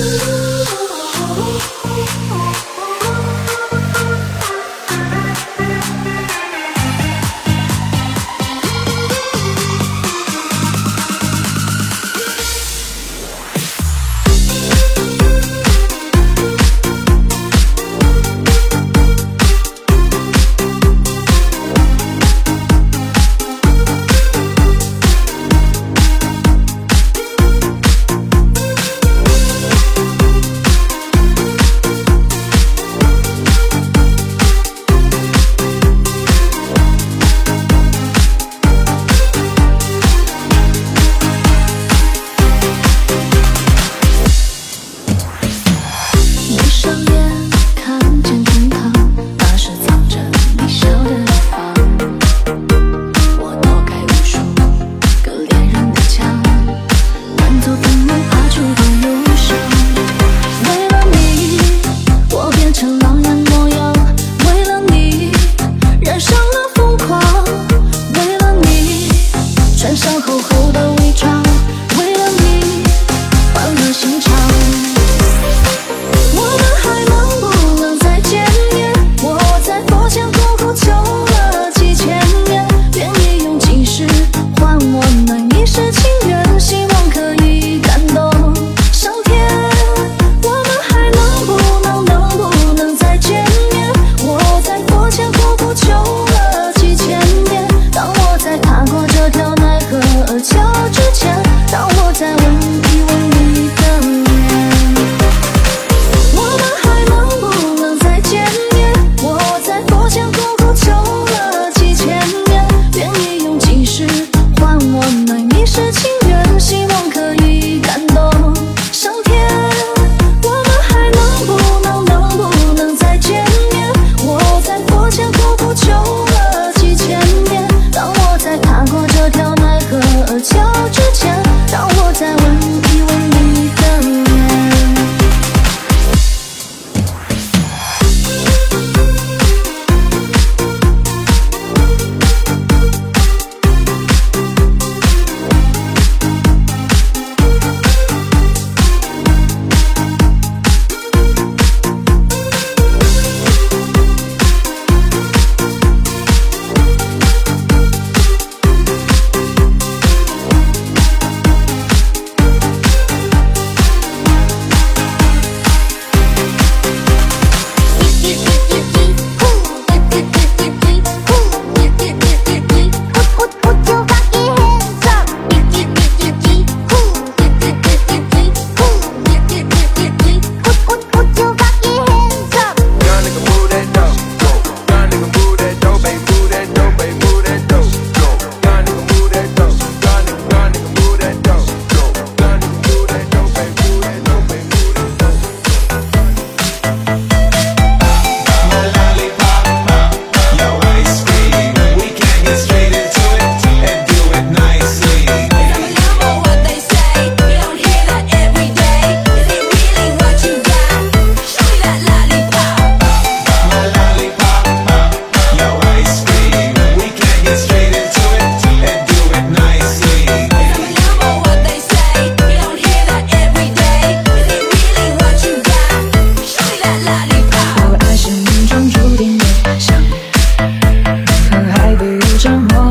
Oh, oh, oh, oh, oh.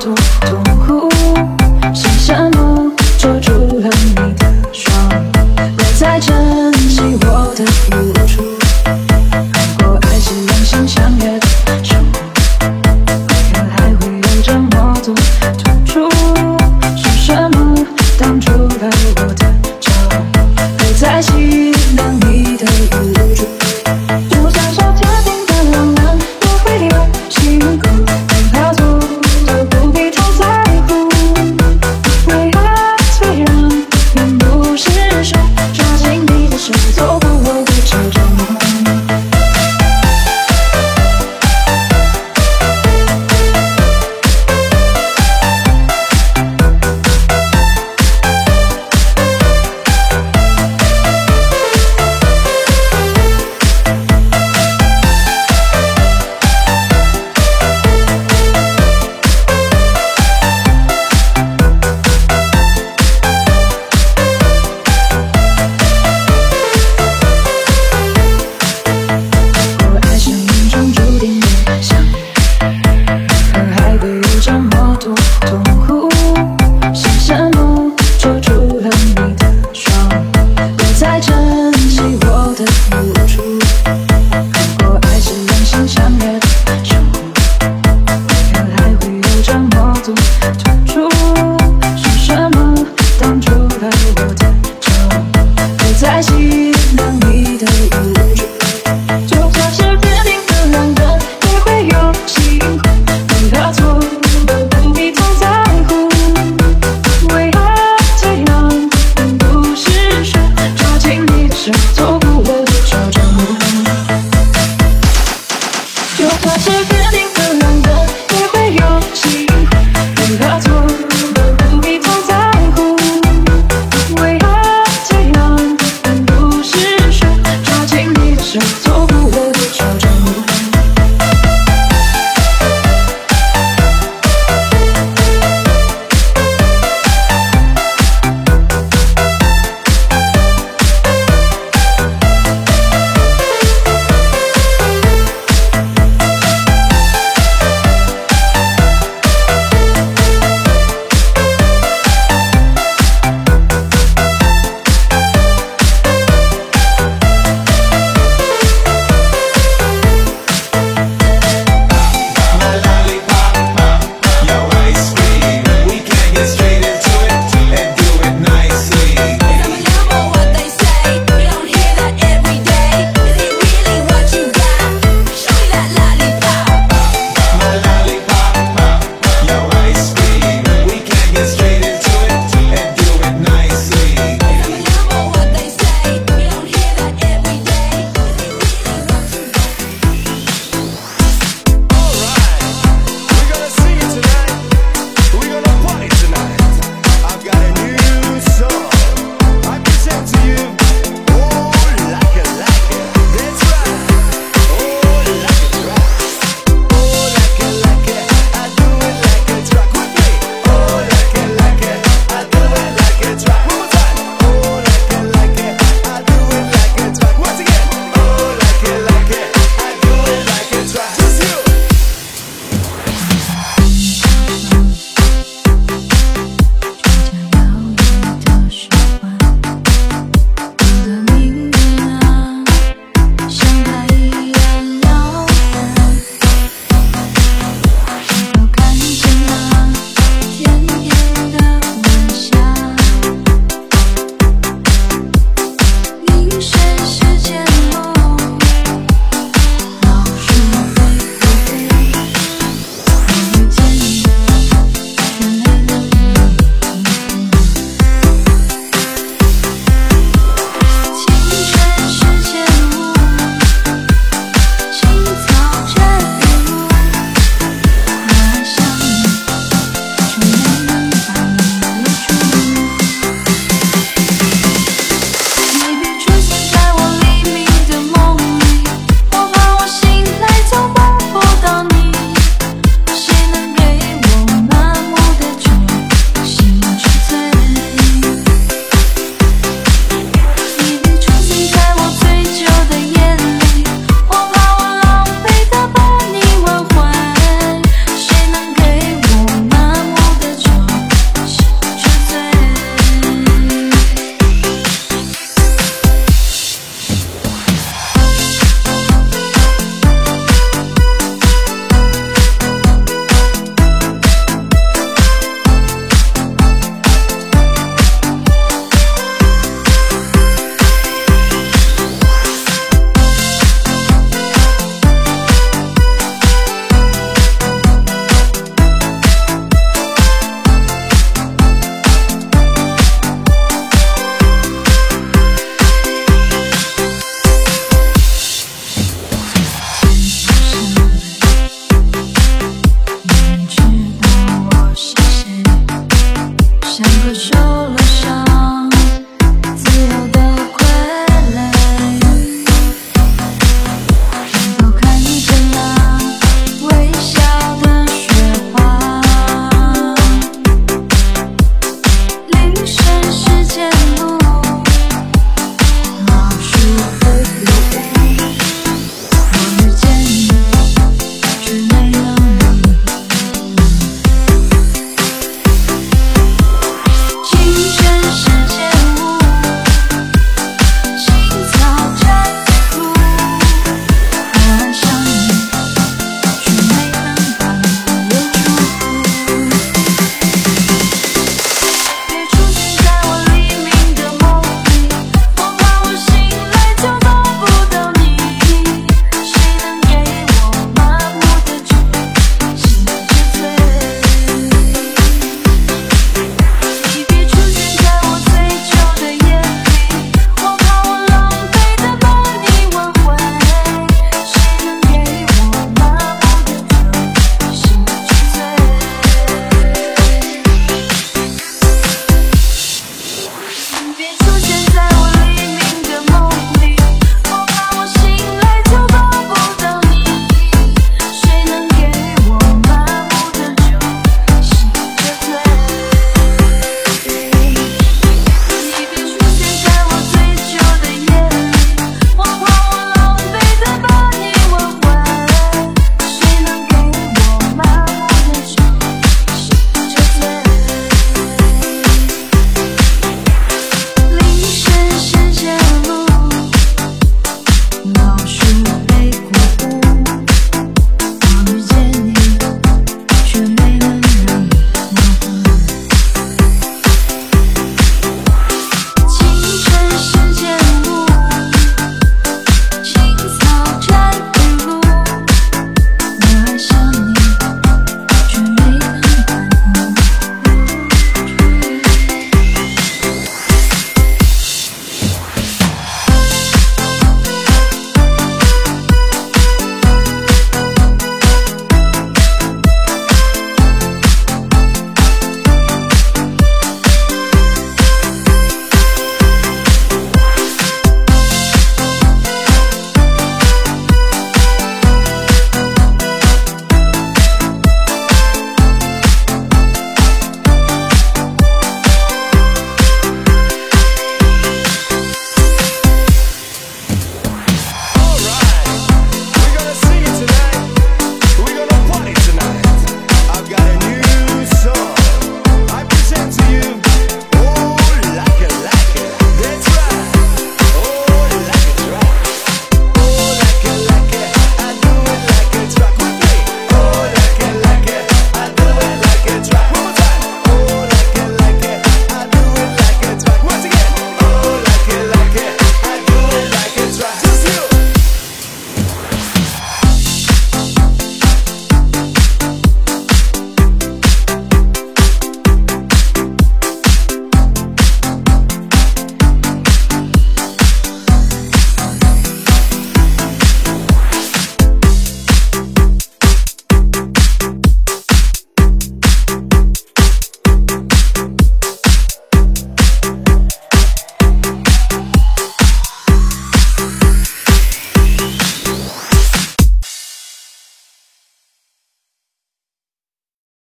don't. such a feeling tonight.